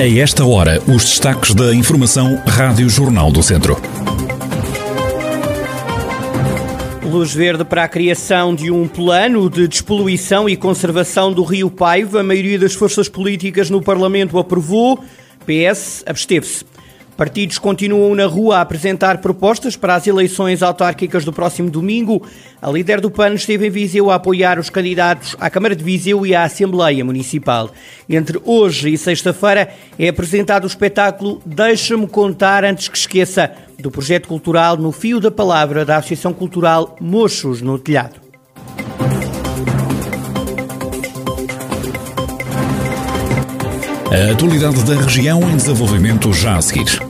A esta hora, os destaques da Informação Rádio Jornal do Centro. Luz verde para a criação de um plano de despoluição e conservação do Rio Paiva. A maioria das forças políticas no Parlamento aprovou. PS absteve-se. Partidos continuam na rua a apresentar propostas para as eleições autárquicas do próximo domingo. A líder do PAN esteve em Viseu a apoiar os candidatos à Câmara de Viseu e à Assembleia Municipal. Entre hoje e sexta-feira é apresentado o espetáculo Deixa-me Contar Antes que Esqueça, do projeto cultural No Fio da Palavra da Associação Cultural Mochos no Telhado. A atualidade da região em desenvolvimento já a seguir.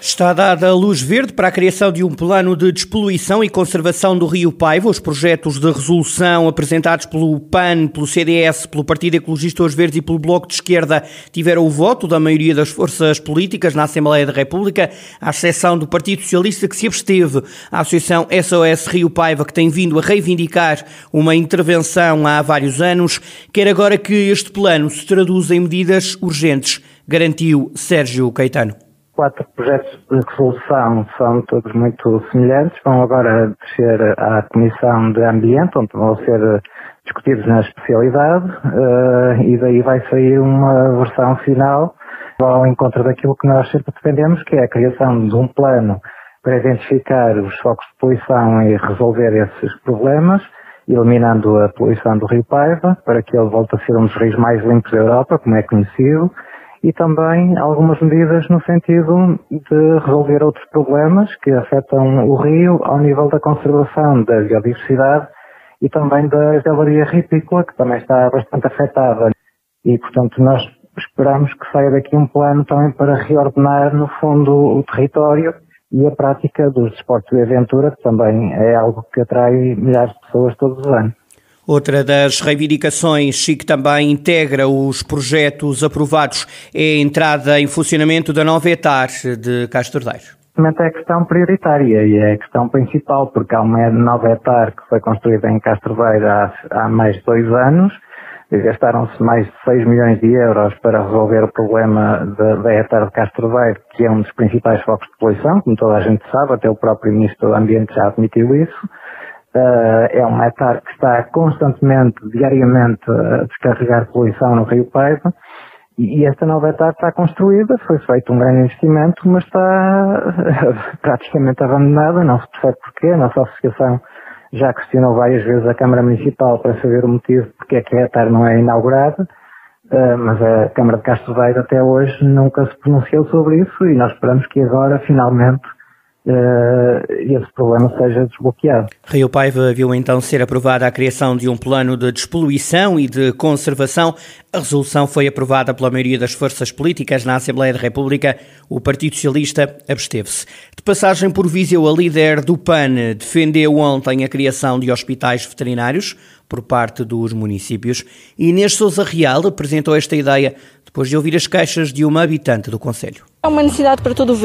Está dada a luz verde para a criação de um plano de despoluição e conservação do Rio Paiva. Os projetos de resolução apresentados pelo PAN, pelo CDS, pelo Partido Ecologista Os Verdes e pelo Bloco de Esquerda tiveram o voto da maioria das forças políticas na Assembleia da República, à exceção do Partido Socialista que se absteve. A Associação SOS Rio Paiva, que tem vindo a reivindicar uma intervenção há vários anos, quer agora que este plano se traduza em medidas urgentes, garantiu Sérgio Caetano quatro projetos de resolução são todos muito semelhantes. Vão agora descer à Comissão de Ambiente, onde vão ser discutidos na especialidade, uh, e daí vai sair uma versão final ao encontro daquilo que nós sempre defendemos, que é a criação de um plano para identificar os focos de poluição e resolver esses problemas, eliminando a poluição do Rio Paiva, para que ele volte a ser um dos rios mais limpos da Europa, como é conhecido, e também algumas medidas no sentido de resolver outros problemas que afetam o rio ao nível da conservação da biodiversidade e também da galeria ripícola, que também está bastante afetada. E, portanto, nós esperamos que saia daqui um plano também para reordenar, no fundo, o território e a prática dos desportos de aventura, que também é algo que atrai milhares de pessoas todos os anos. Outra das reivindicações e que também integra os projetos aprovados é a entrada em funcionamento da nova etar de Castro Daire. É a questão prioritária e é a questão principal, porque há uma nova etar que foi construída em Castro Daire há, há mais de dois anos, gastaram-se mais de 6 milhões de euros para resolver o problema da, etar de Castro Daire, que é um dos principais focos de poluição, como toda a gente sabe, até o próprio Ministro do Ambiente já admitiu isso. Uh, é uma etar que está constantemente, diariamente, a descarregar poluição no Rio Paiva. E, esta nova etar está construída, foi feito um grande investimento, mas está praticamente abandonada, não se percebe porquê. A nossa associação já questionou várias vezes a Câmara Municipal para saber o motivo porque é que a etar não é inaugurada. Uh, mas a Câmara de Castro Daire até hoje nunca se pronunciou sobre isso e nós esperamos que agora, finalmente, uh, esse problema seja desbloqueado. Rio Paiva viu então ser aprovada a criação de um plano de despoluição e de conservação. A resolução foi aprovada pela maioria das forças políticas na Assembleia da República. O Partido Socialista absteve-se. De passagem por Viseu, a líder do PAN defendeu ontem a criação de hospitais veterinários por parte dos municípios. Inês Souza Real apresentou esta ideia depois de ouvir as queixas de uma habitante do Conselho. É uma necessidade para todo,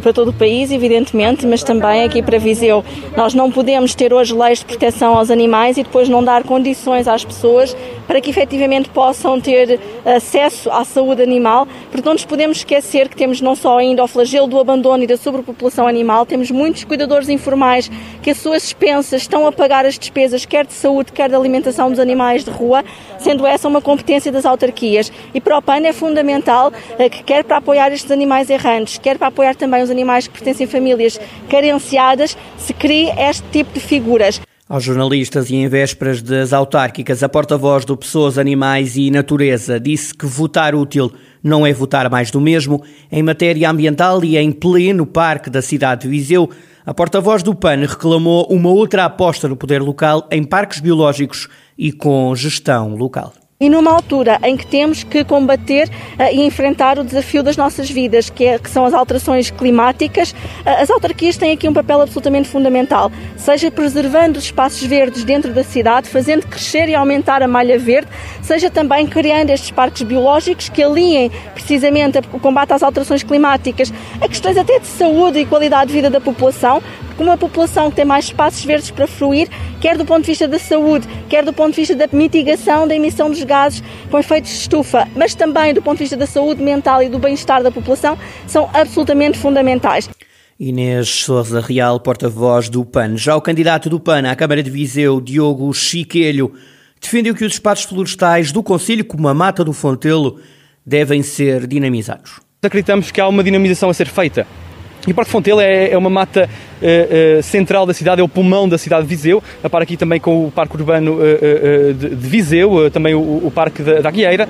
para todo o país, evidentemente, mas também aqui para Viseu. Nós não podemos ter hoje leis de proteção aos animais e depois não dar condições às pessoas para que efetivamente possam ter acesso à saúde animal, porque não nos podemos esquecer que temos não só ainda o flagelo do abandono e da sobrepopulação animal, temos muitos cuidadores informais que as suas expensas estão a pagar as despesas, quer de saúde, quer de alimentação dos animais de rua, sendo essa uma competência das autarquias. E para o PAN é fundamental eh, que quer para apoiar estes animais errantes, quer para apoiar também os animais que pertencem a famílias carenciadas, se crie este tipo de figuras. Aos jornalistas e em vésperas das autárquicas, a porta-voz do Pessoas, Animais e Natureza disse que votar útil não é votar mais do mesmo. Em matéria ambiental e em pleno parque da cidade de Viseu, a porta-voz do PAN reclamou uma outra aposta no poder local em parques biológicos e com gestão local. E numa altura em que temos que combater uh, e enfrentar o desafio das nossas vidas, que, é, que são as alterações climáticas, uh, as autarquias têm aqui um papel absolutamente fundamental, seja preservando os espaços verdes dentro da cidade, fazendo crescer e aumentar a malha verde, seja também criando estes parques biológicos que aliem precisamente o combate às alterações climáticas a questões até de saúde e qualidade de vida da população, porque uma população que tem mais espaços verdes para fruir, quer do ponto de vista da saúde, quer do ponto de vista da mitigação da emissão dos gases com efeitos de estufa, mas também do ponto de vista da saúde mental e do bem-estar da população, são absolutamente fundamentais. Inês Souza Real, porta-voz do PAN. Já o candidato do PAN à Câmara de Viseu, Diogo Chiquelho, defendeu que os espaços florestais do Conselho, como a Mata do Fontelo, devem ser dinamizados. Acreditamos que há uma dinamização a ser feita. E o Parque Fontelo é, é uma mata uh, uh, central da cidade, é o pulmão da cidade de Viseu, a par aqui também com o Parque Urbano uh, de, de, Viseu, também o, o Parque da, da Aguieira,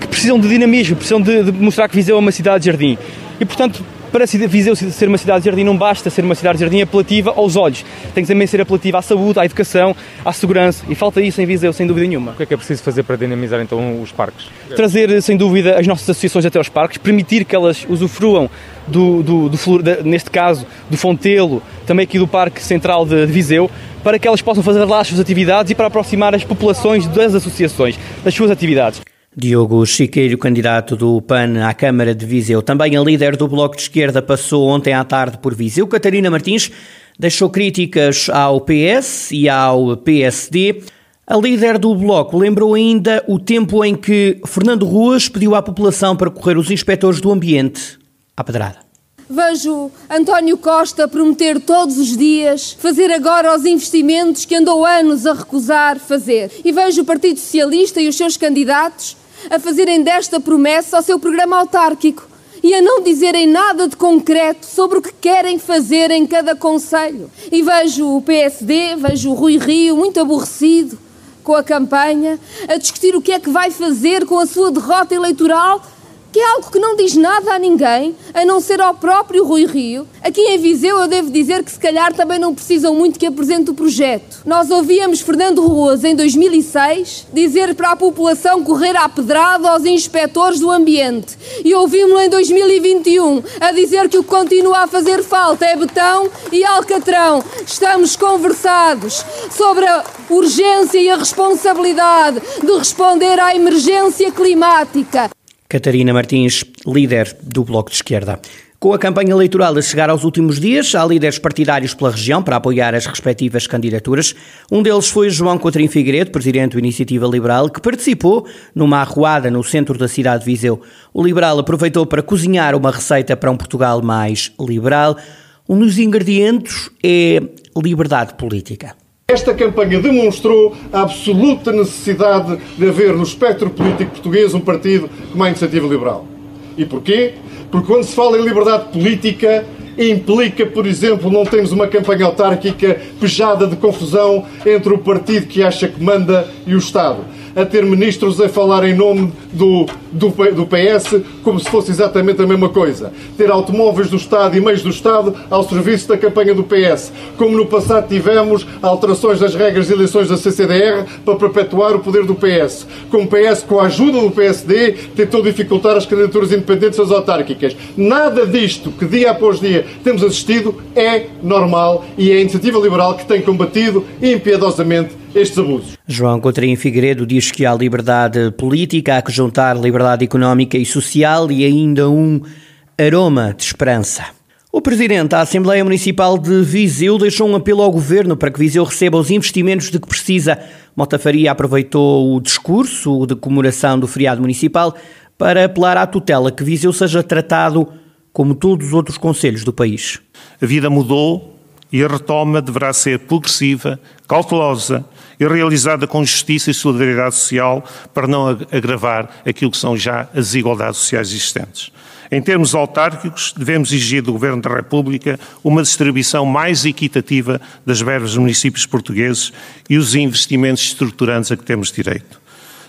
que precisam de dinamismo, precisam de, de mostrar que Viseu é uma cidade de jardim. E, portanto, para Viseu ser uma cidade de jardim não basta ser uma cidade de jardim apelativa aos olhos, tem que também ser apelativa à saúde, à educação, à segurança e falta isso em Viseu sem dúvida nenhuma. O que é que é preciso fazer para dinamizar então os parques? Trazer sem dúvida as nossas associações até aos parques, permitir que elas usufruam do, do, do neste caso do Fontelo, também aqui do Parque Central de, de Viseu, para que elas possam fazer lá as suas atividades e para aproximar as populações das associações das suas atividades. Diogo Chiqueiro, candidato do PAN à Câmara de Viseu. Também a líder do Bloco de Esquerda passou ontem à tarde por Viseu. Catarina Martins deixou críticas ao PS e ao PSD. A líder do Bloco lembrou ainda o tempo em que Fernando Ruas pediu à população para correr os inspectores do ambiente à pedrada. Vejo António Costa prometer todos os dias fazer agora os investimentos que andou anos a recusar fazer. E vejo o Partido Socialista e os seus candidatos a fazerem desta promessa o seu programa autárquico e a não dizerem nada de concreto sobre o que querem fazer em cada conselho. E vejo o PSD, vejo o Rui Rio muito aborrecido com a campanha, a discutir o que é que vai fazer com a sua derrota eleitoral que é algo que não diz nada a ninguém, a não ser ao próprio Rui Rio. Aqui em Viseu eu devo dizer que se calhar também não precisam muito que apresente o projeto. Nós ouvíamos Fernando Ruas em 2006 dizer para a população correr à pedrada aos inspectores do ambiente e ouvimos-lo em 2021 a dizer que o que continua a fazer falta é betão e alcatrão. Estamos conversados sobre a urgência e a responsabilidade de responder à emergência climática. Catarina Martins, líder do Bloco de Esquerda. Com a campanha eleitoral a chegar aos últimos dias, há líderes partidários pela região para apoiar as respectivas candidaturas. Um deles foi João Coutinho Figueiredo, presidente da Iniciativa Liberal, que participou numa arruada no centro da cidade de Viseu. O liberal aproveitou para cozinhar uma receita para um Portugal mais liberal. Um dos ingredientes é liberdade política. Esta campanha demonstrou a absoluta necessidade de haver no espectro político português um partido como a Iniciativa Liberal. E porquê? Porque quando se fala em liberdade política, implica, por exemplo, não termos uma campanha autárquica pejada de confusão entre o partido que acha que manda e o Estado a ter ministros a falar em nome do, do, do PS como se fosse exatamente a mesma coisa. Ter automóveis do Estado e meios do Estado ao serviço da campanha do PS. Como no passado tivemos alterações das regras de eleições da CCDR para perpetuar o poder do PS. Como o PS, com a ajuda do PSD, tentou dificultar as candidaturas independentes às autárquicas. Nada disto que dia após dia temos assistido é normal e é a iniciativa liberal que tem combatido impiedosamente estes abusos. João Coutinho Figueiredo diz que há liberdade política, há que juntar liberdade económica e social e ainda um aroma de esperança. O Presidente da Assembleia Municipal de Viseu deixou um apelo ao Governo para que Viseu receba os investimentos de que precisa. Mota Faria aproveitou o discurso de comemoração do feriado municipal para apelar à tutela que Viseu seja tratado como todos os outros conselhos do país. A vida mudou e a retoma deverá ser progressiva, cautelosa e realizada com justiça e solidariedade social para não agravar aquilo que são já as desigualdades sociais existentes. Em termos autárquicos, devemos exigir do Governo da República uma distribuição mais equitativa das verbas dos municípios portugueses e os investimentos estruturantes a que temos direito.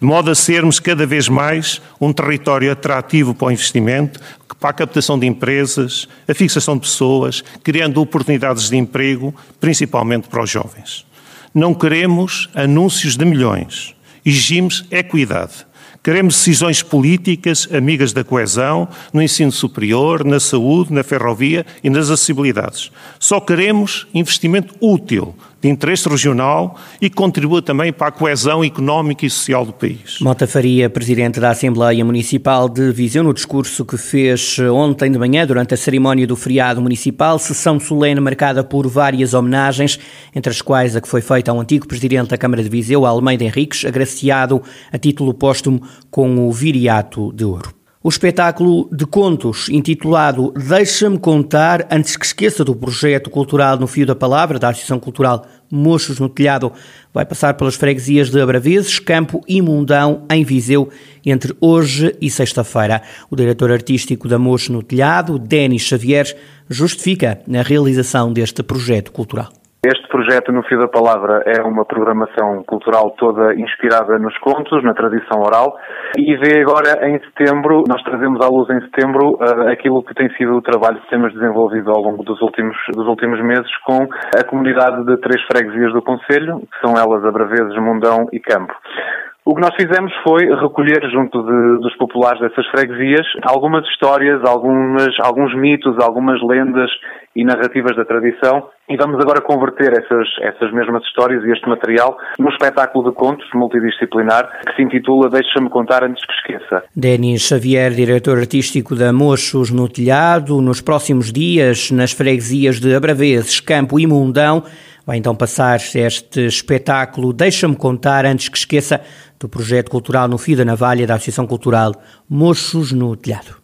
De modo a sermos cada vez mais um território atrativo para o investimento, para a captação de empresas, a fixação de pessoas, criando oportunidades de emprego, principalmente para os jovens. Não queremos anúncios de milhões Exigimos equidade. Queremos decisões políticas amigas da coesão, no ensino superior, na saúde, na ferrovia e nas acessibilidades. Só queremos investimento útil, de interesse regional e contribua também para a coesão económica e social do país. Mota Faria, Presidente da Assembleia Municipal de Viseu, no discurso que fez ontem de manhã durante a cerimónia do feriado municipal, sessão solene marcada por várias homenagens, entre as quais a que foi feita ao antigo Presidente da Câmara de Viseu, Almeida Henriques, agraciado a título póstumo com o Viriato de Ouro. O espetáculo de contos intitulado Deixa-me Contar, antes que esqueça do projeto cultural No Fio da Palavra, da Associação Cultural Mochos no Telhado, vai passar pelas freguesias de Abraveses, Campo e Mundão, em Viseu, entre hoje e sexta-feira. O diretor artístico da Mochos no Telhado, Denis Xavier, justifica a realização deste projeto cultural. Este projeto, no fio da palavra, é uma programação cultural toda inspirada nos contos, na tradição oral, e vê agora em setembro, nós trazemos à luz em setembro uh, aquilo que tem sido o trabalho que temos desenvolvido ao longo dos últimos, dos últimos meses com a comunidade de três freguesias do Conselho, que são elas Abraveses, Mundão e Campo. O que nós fizemos foi recolher junto de, dos populares dessas freguesias algumas histórias, algumas, alguns mitos, algumas lendas e narrativas da tradição e vamos agora converter essas, essas mesmas histórias e este material num espetáculo de contos multidisciplinar que se intitula Deixa-me Contar Antes que Esqueça. Denis Xavier, diretor artístico da Mochos no Telhado, nos próximos dias nas freguesias de Abraveses, Campo e Mundão, vai então passar este espetáculo Deixa-me Contar Antes que Esqueça do projeto cultural no Fio da Navalha da Associação Cultural Mochos no Telhado.